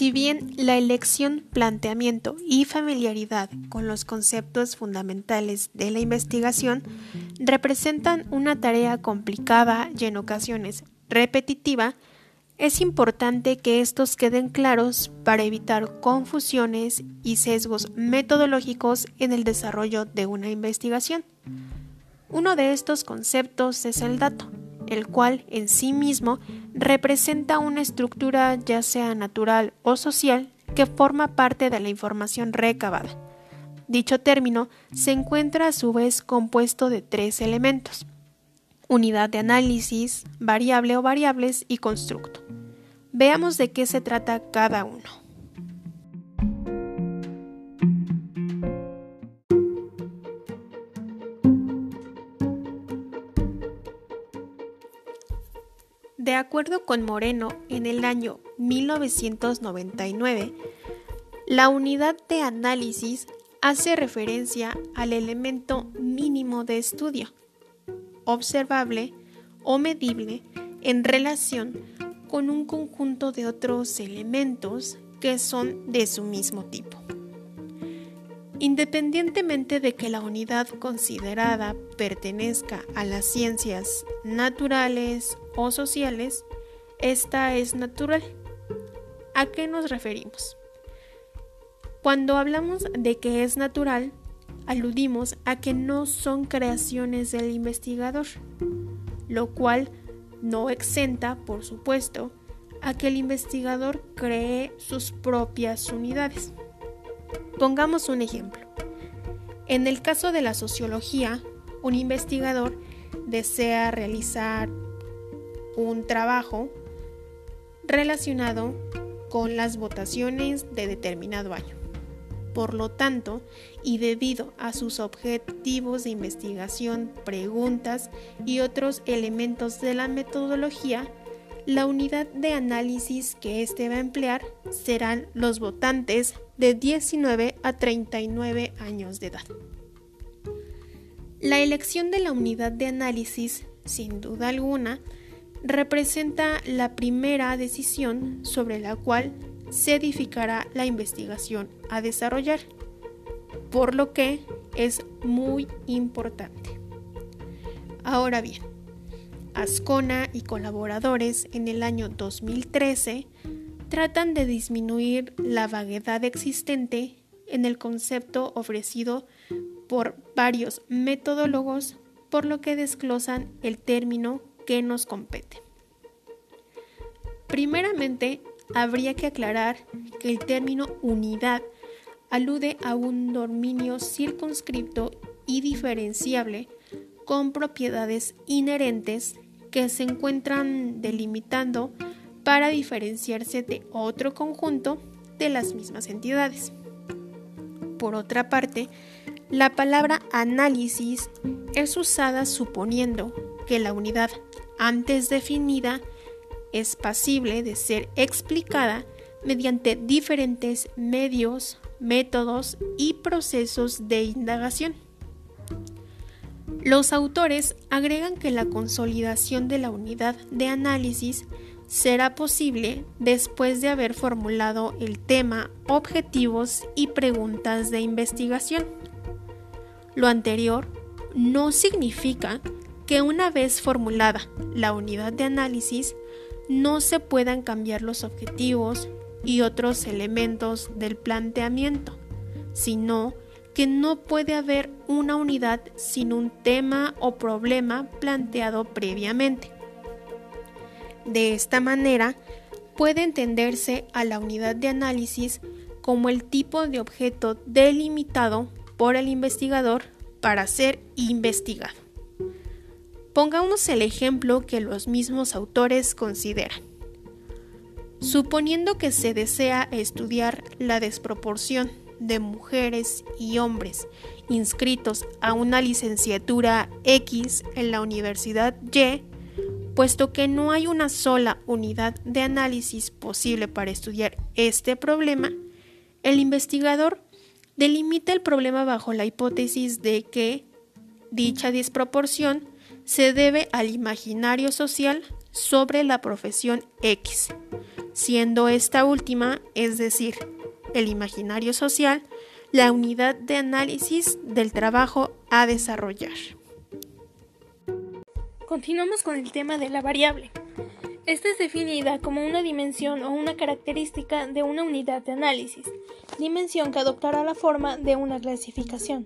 Si bien la elección, planteamiento y familiaridad con los conceptos fundamentales de la investigación representan una tarea complicada y en ocasiones repetitiva, es importante que estos queden claros para evitar confusiones y sesgos metodológicos en el desarrollo de una investigación. Uno de estos conceptos es el dato, el cual en sí mismo representa una estructura ya sea natural o social que forma parte de la información recabada. Dicho término se encuentra a su vez compuesto de tres elementos, unidad de análisis, variable o variables y constructo. Veamos de qué se trata cada uno. De acuerdo con Moreno, en el año 1999, la unidad de análisis hace referencia al elemento mínimo de estudio, observable o medible en relación con un conjunto de otros elementos que son de su mismo tipo. Independientemente de que la unidad considerada pertenezca a las ciencias naturales o sociales, esta es natural. ¿A qué nos referimos? Cuando hablamos de que es natural, aludimos a que no son creaciones del investigador, lo cual no exenta, por supuesto, a que el investigador cree sus propias unidades. Pongamos un ejemplo. En el caso de la sociología, un investigador desea realizar un trabajo relacionado con las votaciones de determinado año. Por lo tanto, y debido a sus objetivos de investigación, preguntas y otros elementos de la metodología, la unidad de análisis que éste va a emplear serán los votantes de 19 a 39 años de edad. La elección de la unidad de análisis, sin duda alguna, representa la primera decisión sobre la cual se edificará la investigación a desarrollar, por lo que es muy importante. Ahora bien, Ascona y colaboradores en el año 2013 tratan de disminuir la vaguedad existente en el concepto ofrecido por varios metodólogos, por lo que desglosan el término que nos compete. Primeramente, habría que aclarar que el término unidad alude a un dominio circunscripto y diferenciable con propiedades inherentes que se encuentran delimitando para diferenciarse de otro conjunto de las mismas entidades. Por otra parte, la palabra análisis es usada suponiendo que la unidad antes definida es pasible de ser explicada mediante diferentes medios, métodos y procesos de indagación. Los autores agregan que la consolidación de la unidad de análisis será posible después de haber formulado el tema, objetivos y preguntas de investigación. Lo anterior no significa que una vez formulada la unidad de análisis no se puedan cambiar los objetivos y otros elementos del planteamiento, sino que no puede haber una unidad sin un tema o problema planteado previamente. De esta manera, puede entenderse a la unidad de análisis como el tipo de objeto delimitado por el investigador para ser investigado. Pongamos el ejemplo que los mismos autores consideran. Suponiendo que se desea estudiar la desproporción de mujeres y hombres inscritos a una licenciatura X en la Universidad Y, puesto que no hay una sola unidad de análisis posible para estudiar este problema, el investigador delimita el problema bajo la hipótesis de que dicha desproporción se debe al imaginario social sobre la profesión X, siendo esta última, es decir, el imaginario social, la unidad de análisis del trabajo a desarrollar. Continuamos con el tema de la variable. Esta es definida como una dimensión o una característica de una unidad de análisis, dimensión que adoptará la forma de una clasificación.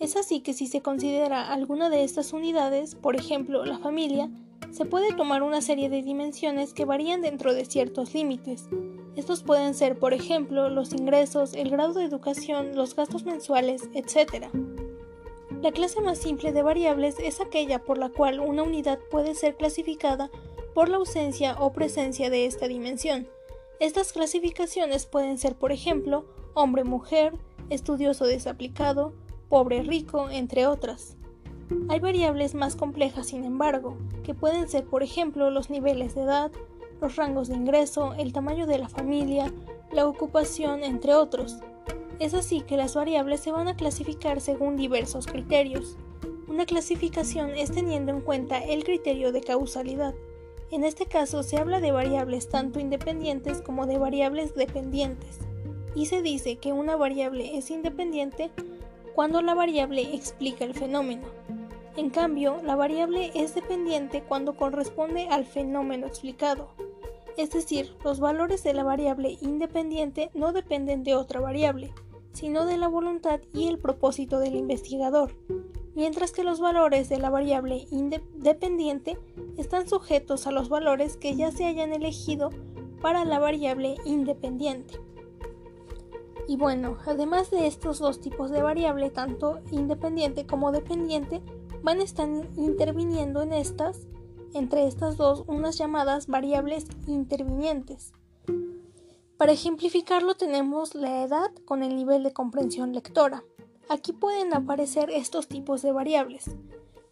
Es así que si se considera alguna de estas unidades, por ejemplo la familia, se puede tomar una serie de dimensiones que varían dentro de ciertos límites. Estos pueden ser, por ejemplo, los ingresos, el grado de educación, los gastos mensuales, etc. La clase más simple de variables es aquella por la cual una unidad puede ser clasificada por la ausencia o presencia de esta dimensión. Estas clasificaciones pueden ser, por ejemplo, hombre-mujer, estudioso desaplicado, pobre-rico, entre otras. Hay variables más complejas, sin embargo, que pueden ser, por ejemplo, los niveles de edad, los rangos de ingreso, el tamaño de la familia, la ocupación, entre otros. Es así que las variables se van a clasificar según diversos criterios. Una clasificación es teniendo en cuenta el criterio de causalidad. En este caso se habla de variables tanto independientes como de variables dependientes. Y se dice que una variable es independiente cuando la variable explica el fenómeno. En cambio, la variable es dependiente cuando corresponde al fenómeno explicado. Es decir, los valores de la variable independiente no dependen de otra variable, sino de la voluntad y el propósito del investigador, mientras que los valores de la variable independiente están sujetos a los valores que ya se hayan elegido para la variable independiente. Y bueno, además de estos dos tipos de variable, tanto independiente como dependiente, van a estar interviniendo en estas, entre estas dos, unas llamadas variables intervinientes. Para ejemplificarlo tenemos la edad con el nivel de comprensión lectora. Aquí pueden aparecer estos tipos de variables,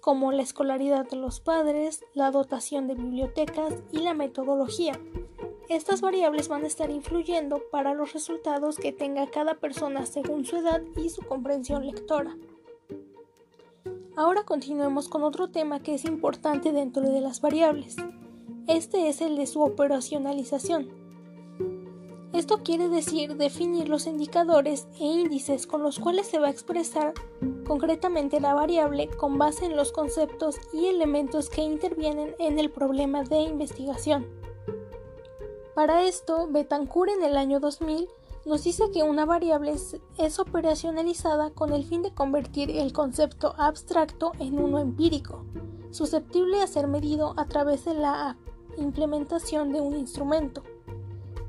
como la escolaridad de los padres, la dotación de bibliotecas y la metodología. Estas variables van a estar influyendo para los resultados que tenga cada persona según su edad y su comprensión lectora. Ahora continuemos con otro tema que es importante dentro de las variables. Este es el de su operacionalización. Esto quiere decir definir los indicadores e índices con los cuales se va a expresar concretamente la variable con base en los conceptos y elementos que intervienen en el problema de investigación. Para esto, Betancourt en el año 2000 nos dice que una variable es, operacionalizada con el fin de convertir el concepto abstracto en uno empírico, susceptible a ser medido a través de la implementación de un instrumento.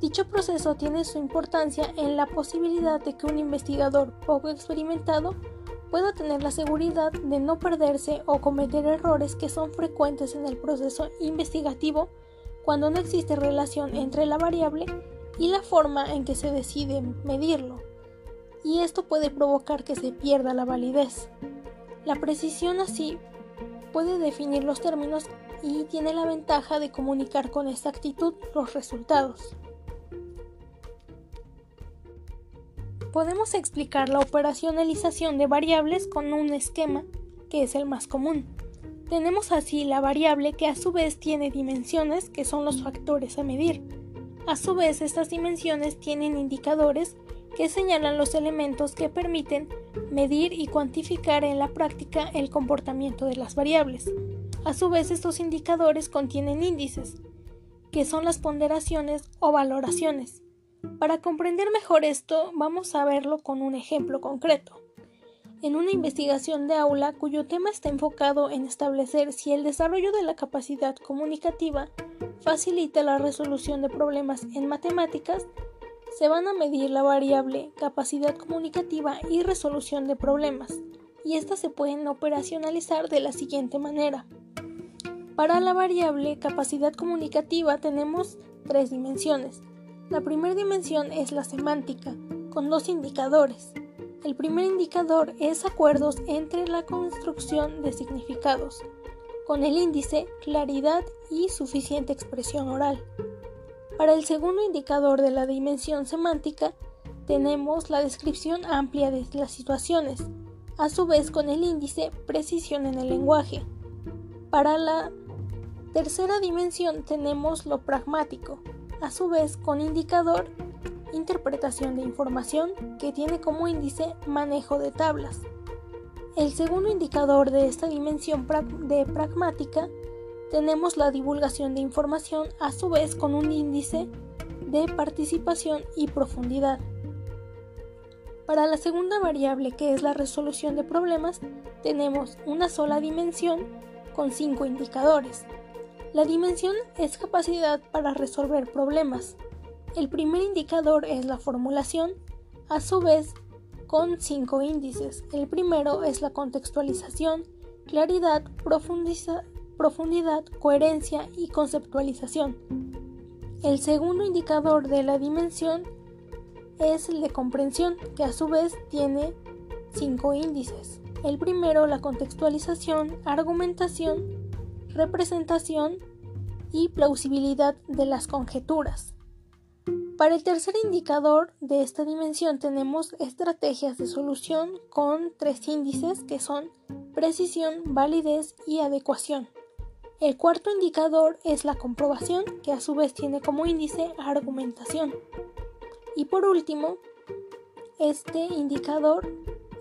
Dicho proceso tiene su importancia en la posibilidad de que un investigador poco experimentado pueda tener la seguridad de no perderse o cometer errores que son frecuentes en el proceso investigativo cuando no existe relación entre la variable y la forma en que se decide medirlo, y esto puede provocar que se pierda la validez. La precisión así puede definir los términos y tiene la ventaja de comunicar con exactitud los resultados. podemos explicar la operacionalización de variables con un esquema que es el más común. Tenemos así la variable que a su vez tiene dimensiones que son los factores a medir. A su vez estas dimensiones tienen indicadores que señalan los elementos que permiten medir y cuantificar en la práctica el comportamiento de las variables. A su vez estos indicadores contienen índices, que son las ponderaciones o valoraciones. Para comprender mejor esto, vamos a verlo con un ejemplo concreto. En una investigación de aula cuyo tema está enfocado en establecer si el desarrollo de la capacidad comunicativa facilita la resolución de problemas en matemáticas, se van a medir la variable capacidad comunicativa y resolución de problemas, y estas se pueden operacionalizar de la siguiente manera. Para la variable capacidad comunicativa tenemos tres dimensiones, la primera dimensión es la semántica, con dos indicadores. El primer indicador es acuerdos entre la construcción de significados, con el índice claridad y suficiente expresión oral. Para el segundo indicador de la dimensión semántica, tenemos la descripción amplia de las situaciones, a su vez con el índice precisión en el lenguaje. Para la tercera dimensión tenemos lo pragmático, a su vez con indicador interpretación de información que tiene como índice manejo de tablas. El segundo indicador de esta dimensión de pragmática tenemos la divulgación de información a su vez con un índice de participación y profundidad. Para la segunda variable que es la resolución de problemas tenemos una sola dimensión con cinco indicadores. La dimensión es capacidad para resolver problemas. El primer indicador es la formulación, a su vez con cinco índices. El primero es la contextualización, claridad, profundidad, coherencia y conceptualización. El segundo indicador de la dimensión es el de comprensión, que a su vez tiene cinco índices. El primero, la contextualización, argumentación, representación y plausibilidad de las conjeturas. Para el tercer indicador de esta dimensión tenemos estrategias de solución con tres índices que son precisión, validez y adecuación. El cuarto indicador es la comprobación, que a su vez tiene como índice argumentación. Y por último, este indicador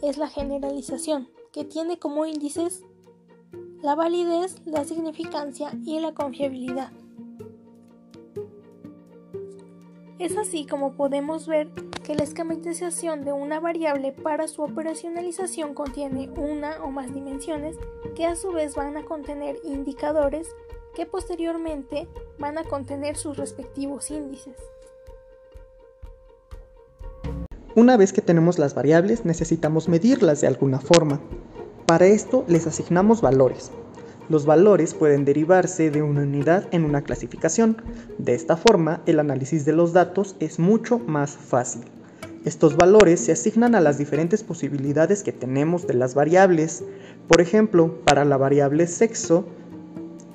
es la generalización, que tiene como índices la validez, la significancia y la confiabilidad. Es así como podemos ver que la esquematización de una variable para su operacionalización contiene una o más dimensiones que a su vez van a contener indicadores que posteriormente van a contener sus respectivos índices. Una vez que tenemos las variables necesitamos medirlas de alguna forma. Para esto les asignamos valores, los valores pueden derivarse de una unidad en una clasificación. De esta forma, el análisis de los datos es mucho más fácil. Estos valores se asignan a las diferentes posibilidades que tenemos de las variables. Por ejemplo, para la variable sexo,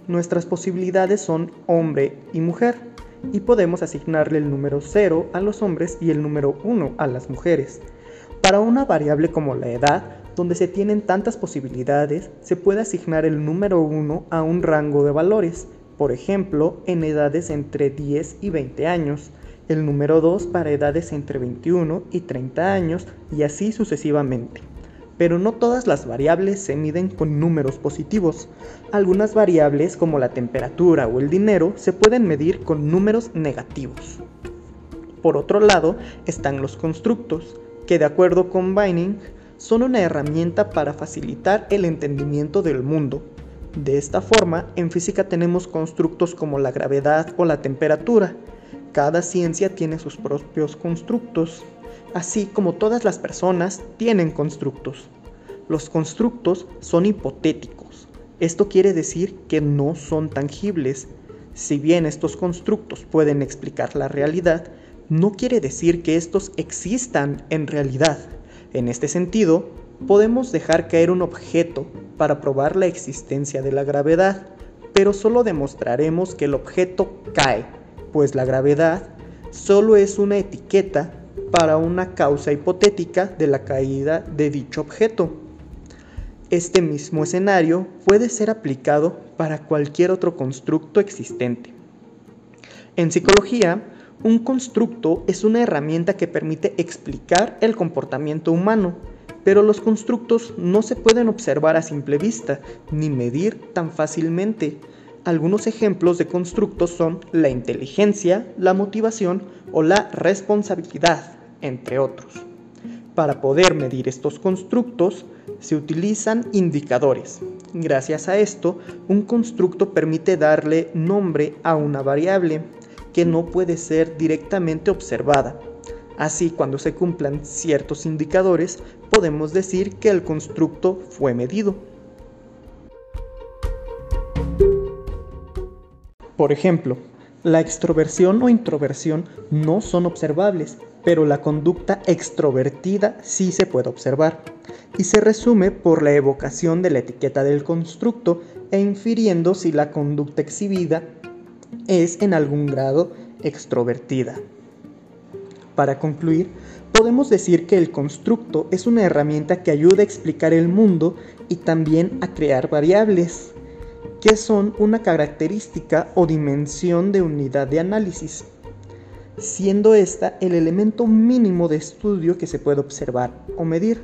nuestras posibilidades son hombre y mujer y podemos asignarle el número 0 a los hombres y el número 1 a las mujeres. Para una variable como la edad, donde se tienen tantas posibilidades, se puede asignar el número 1 a un rango de valores, por ejemplo, en edades entre 10 y 20 años, el número 2 para edades entre 21 y 30 años y así sucesivamente. Pero no todas las variables se miden con números positivos. Algunas variables como la temperatura o el dinero se pueden medir con números negativos. Por otro lado están los constructos, que de acuerdo con Vining son una herramienta para facilitar el entendimiento del mundo. De esta forma, en física tenemos constructos como la gravedad o la temperatura. Cada ciencia tiene sus propios constructos, así como todas las personas tienen constructos. Los constructos son hipotéticos. Esto quiere decir que no son tangibles. Si bien estos constructos pueden explicar la realidad, no quiere decir que estos existan en realidad. En este sentido, podemos dejar caer un objeto para probar la existencia de la gravedad, pero solo demostraremos que el objeto cae, pues la gravedad solo es una etiqueta para una causa hipotética de la caída de dicho objeto. Este mismo escenario puede ser aplicado para cualquier otro constructo existente. En psicología, un constructo es una herramienta que permite explicar el comportamiento humano, pero los constructos no se pueden observar a simple vista ni medir tan fácilmente. Algunos ejemplos de constructos son la inteligencia, la motivación o la responsabilidad, entre otros. Para poder medir estos constructos se utilizan indicadores. Gracias a esto, un constructo permite darle nombre a una variable que no puede ser directamente observada. Así, cuando se cumplan ciertos indicadores, podemos decir que el constructo fue medido. Por ejemplo, la extroversión o introversión no son observables, pero la conducta extrovertida sí se puede observar, y se resume por la evocación de la etiqueta del constructo e infiriendo si la conducta exhibida es en algún grado extrovertida. Para concluir, podemos decir que el constructo es una herramienta que ayuda a explicar el mundo y también a crear variables, que son una característica o dimensión de unidad de análisis, siendo esta el elemento mínimo de estudio que se puede observar o medir.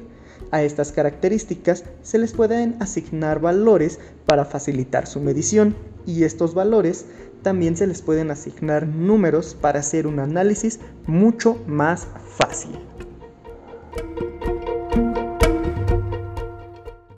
A estas características se les pueden asignar valores para facilitar su medición y estos valores también se les pueden asignar números para hacer un análisis mucho más fácil.